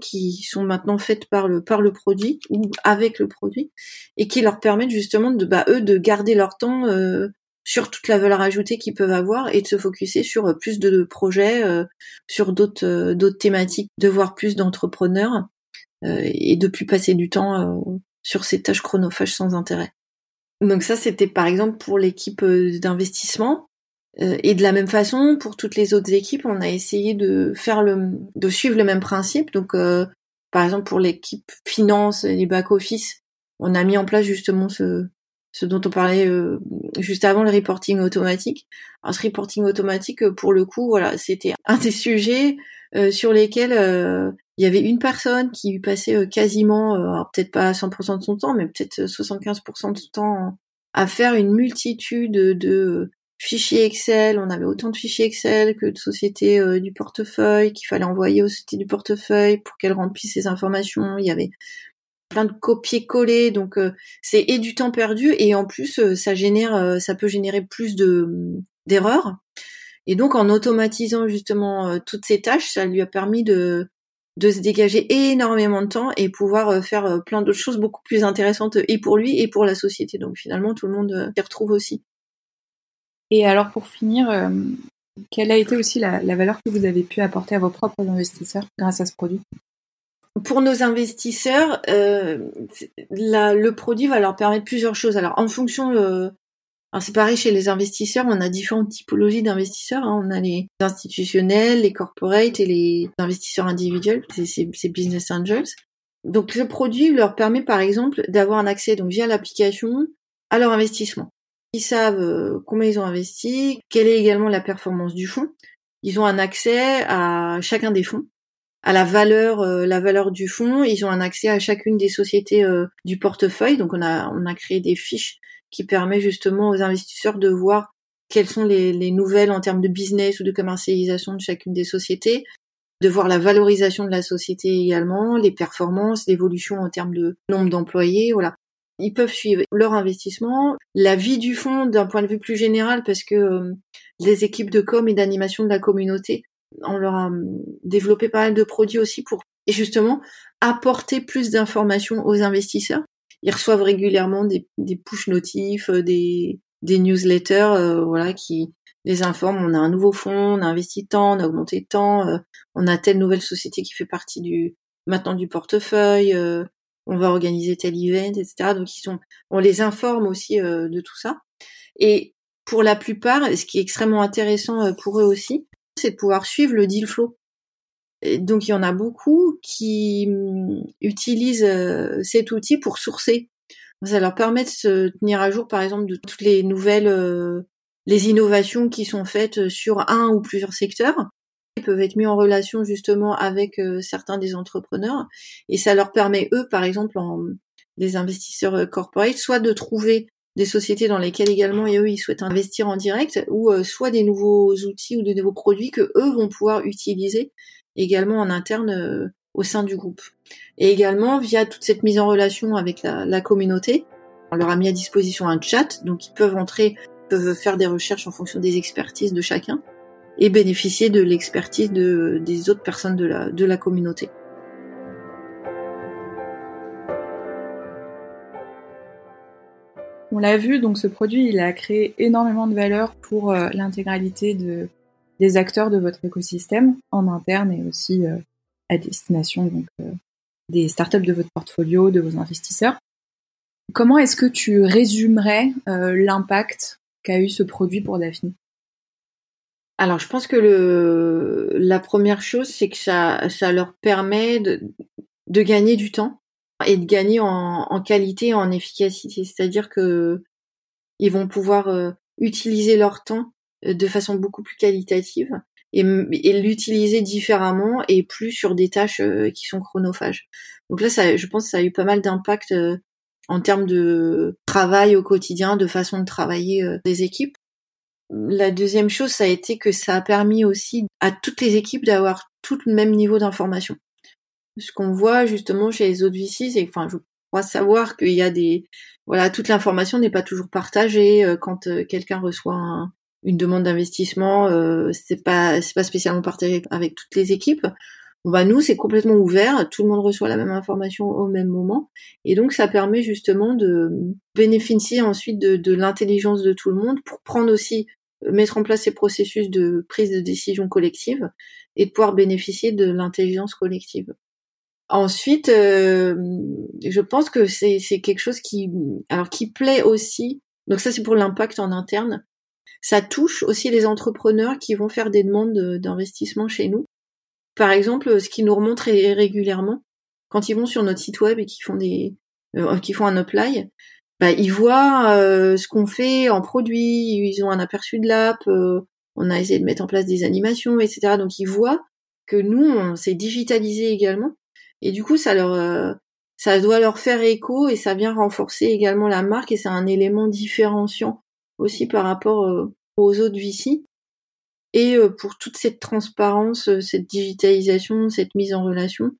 qui sont maintenant faites par le par le produit ou avec le produit et qui leur permettent justement de bah eux de garder leur temps euh, sur toute la valeur ajoutée qu'ils peuvent avoir et de se focuser sur euh, plus de projets, euh, sur d'autres euh, d'autres thématiques, de voir plus d'entrepreneurs et de plus passer du temps sur ces tâches chronophages sans intérêt. Donc ça, c'était par exemple pour l'équipe d'investissement. et de la même façon, pour toutes les autres équipes, on a essayé de faire le, de suivre le même principe. Donc, par exemple, pour l'équipe finance et les back office, on a mis en place justement ce, ce dont on parlait euh, juste avant, le reporting automatique. Alors, ce reporting automatique, euh, pour le coup, voilà, c'était un des [laughs] sujets euh, sur lesquels il y avait une personne qui passait quasiment, peut-être pas 100% de son temps, mais peut-être 75% de son temps à faire une multitude de fichiers Excel. On avait autant de fichiers Excel que de sociétés du portefeuille qu'il fallait envoyer aux sociétés du portefeuille pour qu'elles remplissent ces informations. Il y avait plein de copier-coller, donc euh, c'est et du temps perdu et en plus euh, ça génère, euh, ça peut générer plus de d'erreurs. Et donc en automatisant justement toutes ces tâches, ça lui a permis de de se dégager énormément de temps et pouvoir faire plein d'autres choses beaucoup plus intéressantes et pour lui et pour la société. Donc finalement tout le monde s'y retrouve aussi. Et alors pour finir, quelle a été aussi la valeur que vous avez pu apporter à vos propres investisseurs grâce à ce produit? Pour nos investisseurs, euh, le produit va leur permettre plusieurs choses. Alors, en fonction, euh, c'est pareil chez les investisseurs, on a différentes typologies d'investisseurs. Hein. On a les institutionnels, les corporates et les investisseurs individuels, c'est business angels. Donc, le produit leur permet, par exemple, d'avoir un accès donc via l'application à leur investissement. Ils savent euh, combien ils ont investi, quelle est également la performance du fonds. Ils ont un accès à chacun des fonds à la valeur euh, la valeur du fonds. Ils ont un accès à chacune des sociétés euh, du portefeuille. Donc on a on a créé des fiches qui permet justement aux investisseurs de voir quelles sont les, les nouvelles en termes de business ou de commercialisation de chacune des sociétés, de voir la valorisation de la société également, les performances, l'évolution en termes de nombre d'employés, voilà. Ils peuvent suivre leur investissement, la vie du fonds d'un point de vue plus général parce que euh, les équipes de com et d'animation de la communauté on leur a hum, développé pas mal de produits aussi pour justement apporter plus d'informations aux investisseurs. Ils reçoivent régulièrement des, des push notifs, euh, des, des newsletters, euh, voilà, qui les informent. On a un nouveau fonds, on a investi tant, on a augmenté tant, euh, on a telle nouvelle société qui fait partie du maintenant du portefeuille, on va organiser tel event, etc. Donc ils sont, on les informe aussi de tout ça. Et pour la plupart, ce qui est extrêmement intéressant pour eux aussi, c'est de pouvoir suivre le deal flow. donc il y en a beaucoup qui hum, utilisent euh, cet outil pour sourcer. Ça leur permet de se tenir à jour, par exemple, de toutes les nouvelles, euh, les innovations qui sont faites sur un ou plusieurs secteurs. Ils peuvent être mis en relation justement avec euh, certains des entrepreneurs, et ça leur permet eux, par exemple, en, les investisseurs corporate, soit de trouver des sociétés dans lesquelles également eux ils souhaitent investir en direct ou euh, soit des nouveaux outils ou de nouveaux produits que eux vont pouvoir utiliser également en interne euh, au sein du groupe. Et également via toute cette mise en relation avec la, communauté. On leur a mis à disposition un chat, donc ils peuvent entrer, peuvent faire des recherches en fonction des expertises de chacun et bénéficier de l'expertise de, des autres personnes de la, de la communauté. On l'a vu, donc ce produit, il a créé énormément de valeur pour euh, l'intégralité de, des acteurs de votre écosystème, en interne et aussi euh, à destination donc, euh, des startups de votre portfolio, de vos investisseurs. Comment est-ce que tu résumerais l'impact qu'a eu ce produit pour Daphne? Alors, je pense que la première chose, c'est que ça, ça leur permet de gagner du temps et de gagner en, en qualité, en efficacité. C'est-à-dire que ils vont pouvoir euh, utiliser leur temps euh, de façon beaucoup plus qualitative et, et l'utiliser différemment et plus sur des tâches euh, qui sont chronophages. Donc là, ça, je pense que ça a eu pas mal d'impact en termes de travail au quotidien, de façon de travailler des équipes. La deuxième chose, ça a été que ça a permis aussi à toutes les équipes d'avoir tout le même niveau d'information ce qu'on voit justement chez les autres VC, c'est enfin je crois savoir qu'il y a des voilà toute l'information n'est pas toujours partagée euh, quand euh, quelqu'un reçoit une demande d'investissement, euh, c'est pas c'est pas spécialement partagé avec toutes les équipes. Bon, bah nous c'est complètement ouvert, tout le monde reçoit la même information au même moment et donc ça permet justement de bénéficier ensuite de, de l'intelligence de tout le monde pour prendre aussi mettre en place ces processus de prise de décision collective et de pouvoir bénéficier de l'intelligence collective. Ensuite, euh, je pense que c'est quelque chose qui, alors qui plaît aussi. Donc ça, c'est pour l'impact en interne. Ça touche aussi les entrepreneurs qui vont faire des demandes d'investissement chez nous. Par exemple, ce qui nous remonte régulièrement, quand ils vont sur notre site web et qu'ils font des, euh, qui font un apply, bah, ils voient euh, ce qu'on fait en produit, ils ont un aperçu de l'app, on a essayé de mettre en place des animations, etc. Donc ils voient que nous, on s'est digitalisé également et du coup, ça leur, euh, ça doit leur faire écho et ça vient renforcer également la marque et c'est un élément différenciant aussi par rapport euh, aux autres VC. Et euh, pour toute cette transparence, cette digitalisation, cette mise en relation,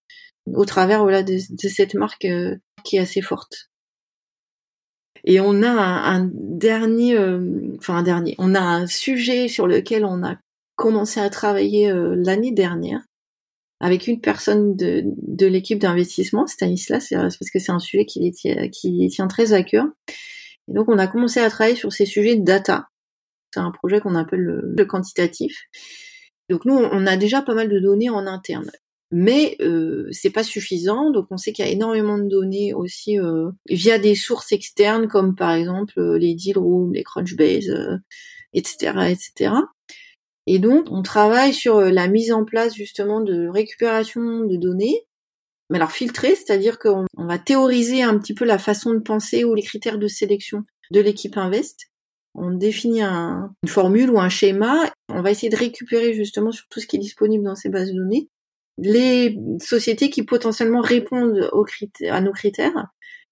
au travers voilà de, cette marque qui est assez forte. Et on a un, dernier, enfin un dernier, on a un sujet sur lequel on a commencé à travailler l'année dernière, avec une personne de, de l'équipe d'investissement, Stanislas, parce que c'est un sujet qui qui tient très à cœur. Et donc on a commencé à travailler sur ces sujets de data. C'est un projet qu'on appelle le, quantitatif. Donc nous, on a déjà pas mal de données en interne. Mais euh, c'est pas suffisant, donc on sait qu'il y a énormément de données aussi euh, via des sources externes comme par exemple euh, les deal rooms, les Crunchbase, etc., euh, etc. Et donc, on travaille sur euh, la mise en place justement de récupération de données, mais alors filtrées, c'est-à-dire qu'on va théoriser un petit peu la façon de penser ou les critères de sélection de l'équipe Invest. On définit une formule ou un schéma. On va essayer de récupérer justement sur tout ce qui est disponible dans ces bases de données les sociétés qui potentiellement répondent à nos critères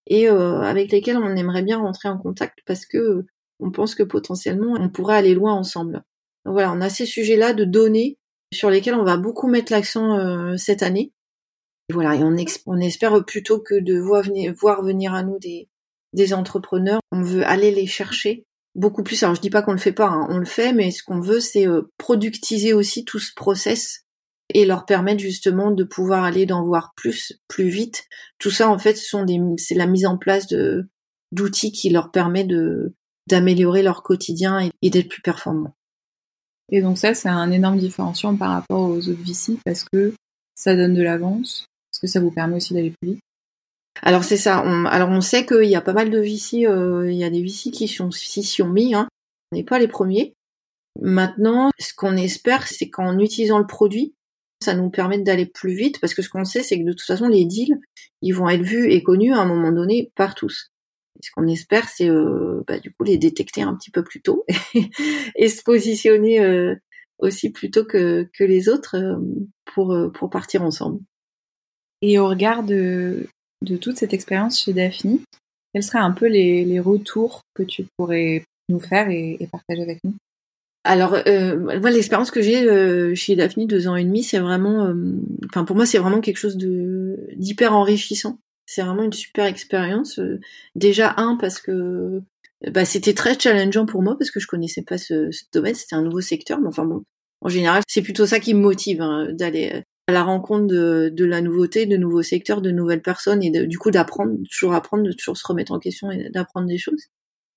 et euh, avec lesquelles on aimerait bien rentrer en contact parce que on pense que potentiellement on pourrait aller loin ensemble voilà, on a ces sujets-là de données sur lesquels on va beaucoup mettre l'accent euh, cette année. voilà, et on, espère plutôt que de voir venir, à nous des, des entrepreneurs, on veut aller les chercher beaucoup plus. Alors je dis pas qu'on le fait pas, hein, on le fait, mais ce qu'on veut c'est euh, productiser aussi tout ce process et leur permettre justement de pouvoir aller d'en voir plus, plus vite. Tout ça en fait, c'est la mise en place d'outils qui leur permet de d'améliorer leur quotidien et d'être plus performants. Et donc ça, c'est un énorme différenciant par rapport aux autres VC parce que ça donne de l'avance, parce que ça vous permet aussi d'aller plus vite. Alors c'est ça. alors on sait qu'il y a pas mal de VC, euh, il y a des VC qui sont, si ont mis. Hein. On n'est pas les premiers. Maintenant, ce qu'on espère, c'est qu'en utilisant le produit, ça nous permet d'aller plus vite parce que ce qu'on sait, c'est que de toute façon, les deals, ils vont être vus et connus à un moment donné par tous ce qu'on espère, c'est euh, bah, du coup les détecter un petit peu plus tôt [laughs] et se positionner euh, aussi plus tôt que, que les autres euh, pour, pour partir ensemble. Et au regard de, de toute cette expérience chez Daphne, quels seraient un peu les, les, retours que tu pourrais nous faire et, et partager avec nous? Alors, euh, moi, l'expérience que j'ai euh, chez Daphne, deux ans et demi, c'est vraiment, euh, enfin pour moi, c'est vraiment quelque chose de d'hyper enrichissant. C'est vraiment une super expérience. Euh, déjà un parce que bah, c'était très challengeant pour moi parce que je connaissais pas ce, ce domaine, c'était un nouveau secteur. Mais enfin bon, en général, c'est plutôt ça qui me motive hein, d'aller à la rencontre de, de, la nouveauté, de nouveaux secteurs, de nouvelles personnes et de, du coup d'apprendre, toujours apprendre, de toujours se remettre en question et d'apprendre des choses.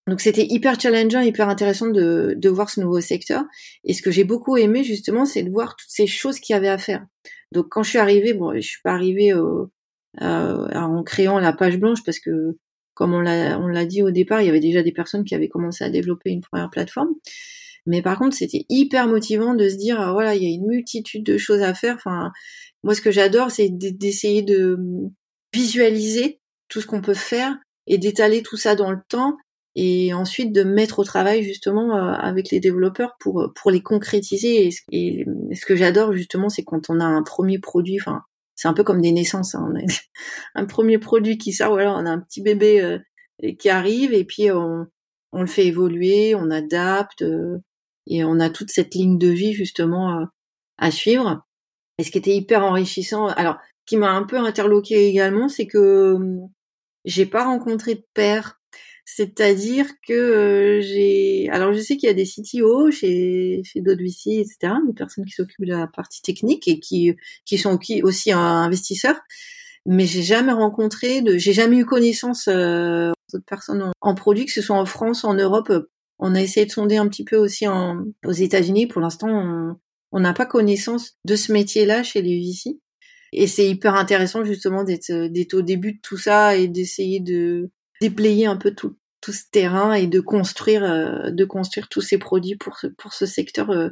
Donc c'était hyper challengeant, hyper intéressant de, de voir ce nouveau secteur. Et ce que j'ai beaucoup aimé justement, c'est de voir toutes ces choses qu'il y avait à faire. Donc quand je suis arrivée, bon, je suis pas arrivée euh, en créant la page blanche parce que comme on l'a dit au départ, il y avait déjà des personnes qui avaient commencé à développer une première plateforme. Mais par contre, c'était hyper motivant de se dire ah, voilà, il y a une multitude de choses à faire. Enfin, moi ce que j'adore, c'est d'essayer de visualiser tout ce qu'on peut faire et d'étaler tout ça dans le temps et ensuite de mettre au travail justement euh, avec les développeurs pour euh, pour les concrétiser et, ce que j'adore justement c'est quand on a un premier produit enfin c'est un peu comme des naissances hein, on a [laughs] un premier produit qui sort voilà on a un petit bébé euh, qui arrive et puis on, on le fait évoluer on adapte et on a toute cette ligne de vie justement à suivre. Et ce qui était hyper enrichissant alors qui m'a un peu interloqué également c'est que j'ai pas rencontré de père c'est-à-dire que euh, j'ai, alors je sais qu'il y a des CTO chez chez d'autres VC, etc., des personnes qui s'occupent de la partie technique et qui qui sont aussi investisseurs, mais j'ai jamais rencontré de, j'ai jamais eu connaissance euh, d'autres personnes en, produit, que ce soit en France, en Europe. On a essayé de sonder un petit peu aussi en, aux États-Unis. Pour l'instant, on n'a pas connaissance de ce métier-là chez les VC. Et c'est hyper intéressant justement d'être au début de tout ça et d'essayer de déblayer un peu tout, tout ce terrain et de construire euh, de construire tous ces produits pour ce pour ce secteur euh,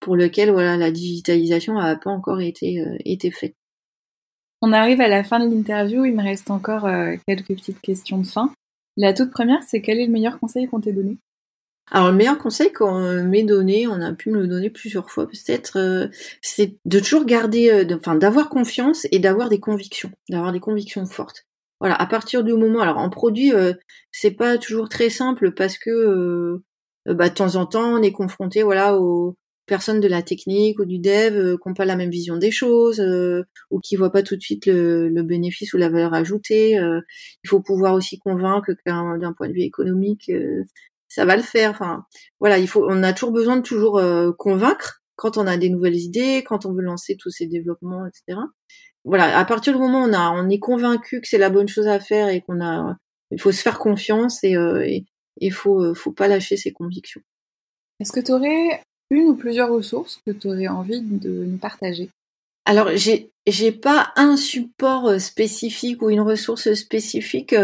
pour lequel voilà la digitalisation n'a pas encore été euh, été faite. On arrive à la fin de l'interview, il me reste encore quelques petites questions de fin. La toute première, c'est quel est le meilleur conseil qu'on t'ait donné? Alors le meilleur conseil qu'on m'ait donné, on a pu me le donner plusieurs fois peut-être, c'est de toujours garder, enfin d'avoir confiance et d'avoir des convictions, d'avoir des convictions fortes voilà, à partir du moment, alors en produit, euh, c'est pas toujours très simple parce que euh, bah, de temps en temps, on est confronté, voilà, aux personnes de la technique ou du dev euh, qui n'ont pas la même vision des choses ou qui voient pas tout de suite le, bénéfice ou la valeur ajoutée. il faut pouvoir aussi convaincre d'un point de vue économique, ça va le faire. Enfin, voilà, il faut, on a toujours besoin de toujours convaincre quand on a des nouvelles idées, quand on veut lancer tous ces développements, etc voilà, à partir du moment où on a, on est convaincu que c'est la bonne chose à faire et qu'on a, il faut se faire confiance et euh, il faut, euh, faut pas lâcher ses convictions. Est-ce que tu aurais une ou plusieurs ressources que tu aurais envie de nous partager? Alors, j'ai, j'ai pas un support euh, spécifique ou une ressource spécifique,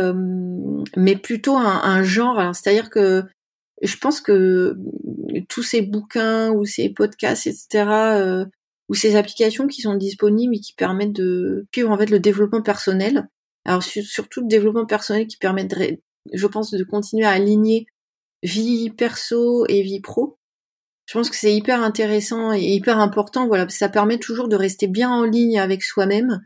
mais plutôt un, un genre. c'est-à-dire que je pense que tous ces bouquins ou ces podcasts, etc., ou ces applications qui sont disponibles et qui permettent de suivre en fait le développement personnel. Alors surtout le développement personnel qui permet, de, je pense, de continuer à aligner vie perso et vie pro. Je pense que c'est hyper intéressant et hyper important. Voilà, ça permet toujours de rester bien en ligne avec soi-même,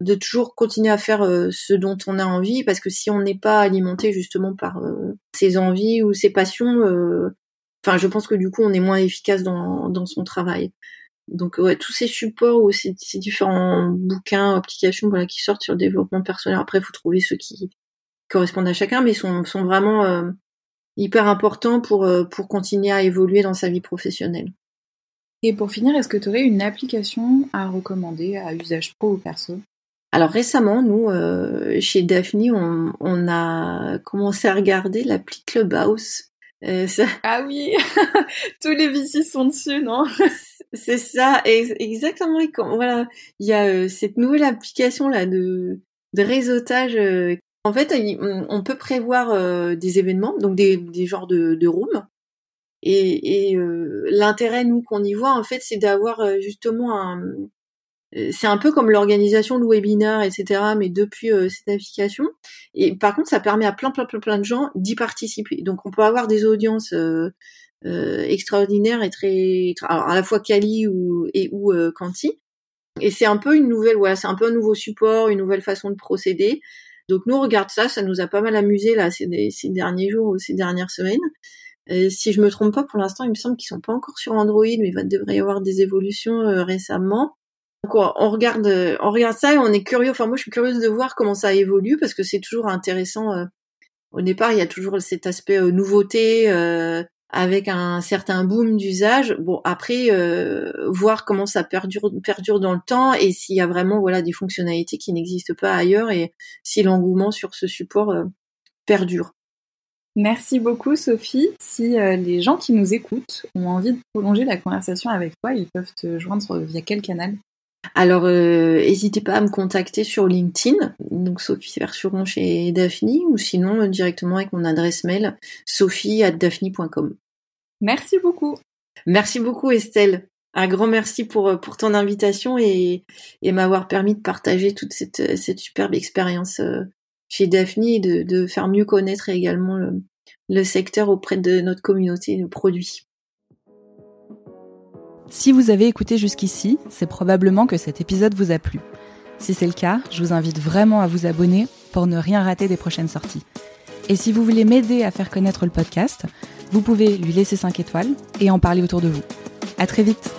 de toujours continuer à faire euh, ce dont on a envie, parce que si on n'est pas alimenté justement par euh, ses envies ou ses passions, euh, enfin, je pense que du coup, on est moins efficace dans, dans son travail. Donc ouais, tous ces supports ou ces, différents bouquins, applications voilà, qui sortent sur le développement personnel, après il faut trouver ceux qui correspondent à chacun, mais sont, sont vraiment euh, hyper importants pour, euh, pour continuer à évoluer dans sa vie professionnelle. Et pour finir, est-ce que tu aurais une application à recommander à usage pro ou perso? Alors récemment, nous, euh, chez Daphne, on, on, a commencé à regarder l'appli Clubhouse. [laughs] Ah oui, [laughs] tous les VC sont dessus, non? [laughs] C'est ça, exactement. Voilà, il y a euh, cette nouvelle application là de, de réseautage. Euh, en fait, on, peut prévoir euh, des événements, donc des, des genres de, de rooms. Et, et l'intérêt, nous, qu'on y voit, en fait, c'est d'avoir justement un, c'est un peu comme l'organisation de webinaires, etc., mais depuis cette application. Et par contre, ça permet à plein, plein, plein, plein de gens d'y participer. Donc, on peut avoir des audiences euh, extraordinaire et très, alors à la fois Kali ou et ou euh, Kanti. Et c'est un peu une nouvelle, voilà, c'est un peu un nouveau support, une nouvelle façon de procéder. Donc nous on regarde ça, ça nous a pas mal amusé là ces, derniers jours ou ces dernières semaines. si je me trompe pas, pour l'instant, il me semble qu'ils sont pas encore sur Android, mais il devrait y avoir des évolutions récemment. Donc on, regarde, on regarde ça et on est curieux. Enfin moi, je suis curieuse de voir comment ça évolue parce que c'est toujours intéressant. au départ, il y a toujours cet aspect nouveauté avec un certain boom d'usage. Bon, après, euh, voir comment ça perdure, perdure dans le temps et s'il y a vraiment voilà des fonctionnalités qui n'existent pas ailleurs et si l'engouement sur ce support euh, perdure. Merci beaucoup Sophie. Si euh, les gens qui nous écoutent ont envie de prolonger la conversation avec toi, ils peuvent te joindre via quel canal? Alors, n'hésitez pas à me contacter sur LinkedIn, donc Sophie Versuron chez Daphne, ou sinon directement avec mon adresse mail sophie@daphne.com. Merci beaucoup. Merci beaucoup Estelle. Un grand merci pour, euh, pour ton invitation et, et m'avoir permis de partager toute cette, cette superbe expérience euh, chez Daphne et de, de faire mieux connaître également le, le secteur auprès de notre communauté de produits. Si vous avez écouté jusqu'ici, c'est probablement que cet épisode vous a plu. Si c'est le cas, je vous invite vraiment à vous abonner pour ne rien rater des prochaines sorties. Et si vous voulez m'aider à faire connaître le podcast, vous pouvez lui laisser 5 étoiles et en parler autour de vous. À très vite!